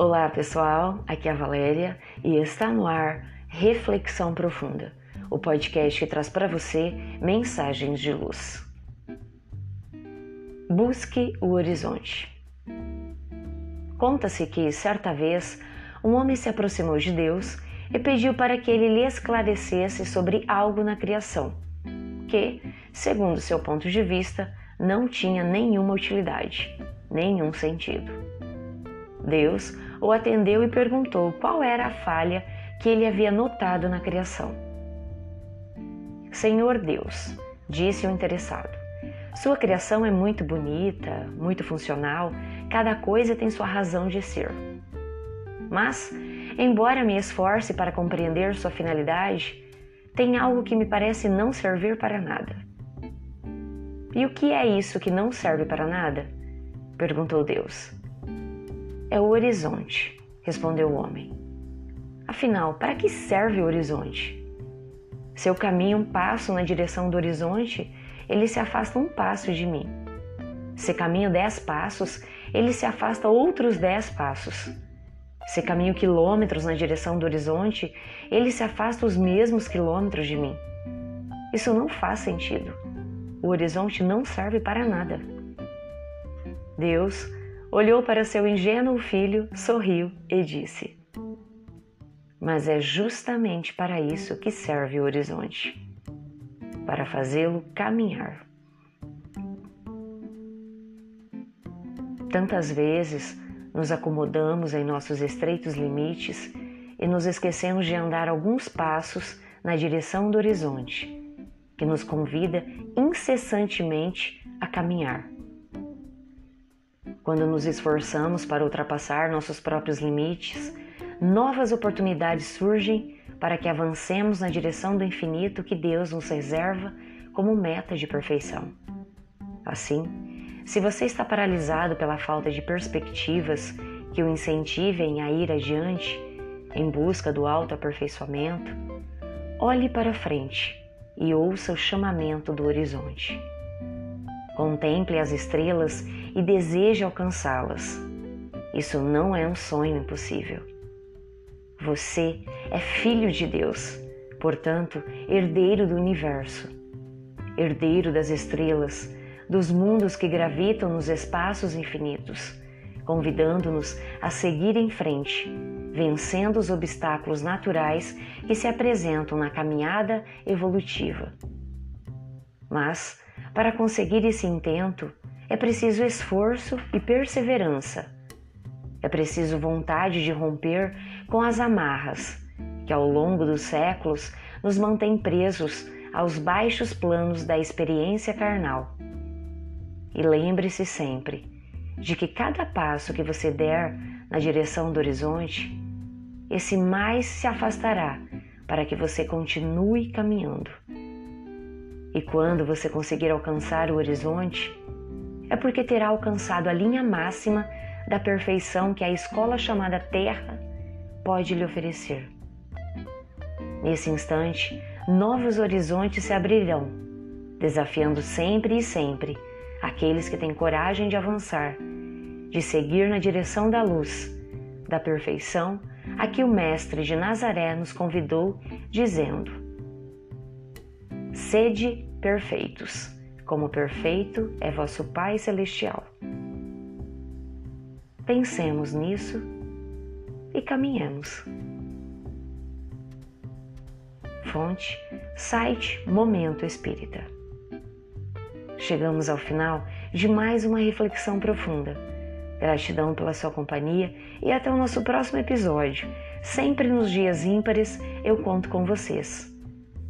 Olá pessoal, aqui é a Valéria e está no ar Reflexão Profunda, o podcast que traz para você mensagens de luz. Busque o horizonte. Conta-se que, certa vez, um homem se aproximou de Deus e pediu para que ele lhe esclarecesse sobre algo na criação, que, segundo seu ponto de vista, não tinha nenhuma utilidade, nenhum sentido. Deus o atendeu e perguntou qual era a falha que ele havia notado na criação. Senhor Deus, disse o interessado, sua criação é muito bonita, muito funcional, cada coisa tem sua razão de ser. Mas, embora me esforce para compreender sua finalidade, tem algo que me parece não servir para nada. E o que é isso que não serve para nada? perguntou Deus. É o horizonte, respondeu o homem. Afinal, para que serve o horizonte? Se eu caminho um passo na direção do horizonte, ele se afasta um passo de mim. Se caminho dez passos, ele se afasta outros dez passos. Se caminho quilômetros na direção do horizonte, ele se afasta os mesmos quilômetros de mim. Isso não faz sentido. O horizonte não serve para nada. Deus olhou para seu ingênuo filho, sorriu e disse: Mas é justamente para isso que serve o horizonte para fazê-lo caminhar. Tantas vezes nos acomodamos em nossos estreitos limites e nos esquecemos de andar alguns passos na direção do horizonte, que nos convida incessantemente a caminhar. Quando nos esforçamos para ultrapassar nossos próprios limites, novas oportunidades surgem para que avancemos na direção do infinito que Deus nos reserva como meta de perfeição. Assim, se você está paralisado pela falta de perspectivas que o incentivem a ir adiante em busca do autoaperfeiçoamento, olhe para frente e ouça o chamamento do horizonte. Contemple as estrelas e deseje alcançá-las. Isso não é um sonho impossível. Você é filho de Deus, portanto, herdeiro do universo, herdeiro das estrelas, dos mundos que gravitam nos espaços infinitos, convidando-nos a seguir em frente, vencendo os obstáculos naturais que se apresentam na caminhada evolutiva. Mas, para conseguir esse intento, é preciso esforço e perseverança. É preciso vontade de romper com as amarras que ao longo dos séculos nos mantêm presos aos baixos planos da experiência carnal. E lembre-se sempre de que cada passo que você der na direção do horizonte, esse mais se afastará para que você continue caminhando. E quando você conseguir alcançar o horizonte, é porque terá alcançado a linha máxima da perfeição que a escola chamada Terra pode lhe oferecer. Nesse instante, novos horizontes se abrirão, desafiando sempre e sempre aqueles que têm coragem de avançar, de seguir na direção da luz, da perfeição a que o Mestre de Nazaré nos convidou, dizendo: Sede perfeitos como perfeito é vosso Pai Celestial. Pensemos nisso e caminhemos. Fonte, site Momento Espírita. Chegamos ao final de mais uma reflexão profunda. Gratidão pela sua companhia e até o nosso próximo episódio. Sempre nos dias ímpares eu conto com vocês.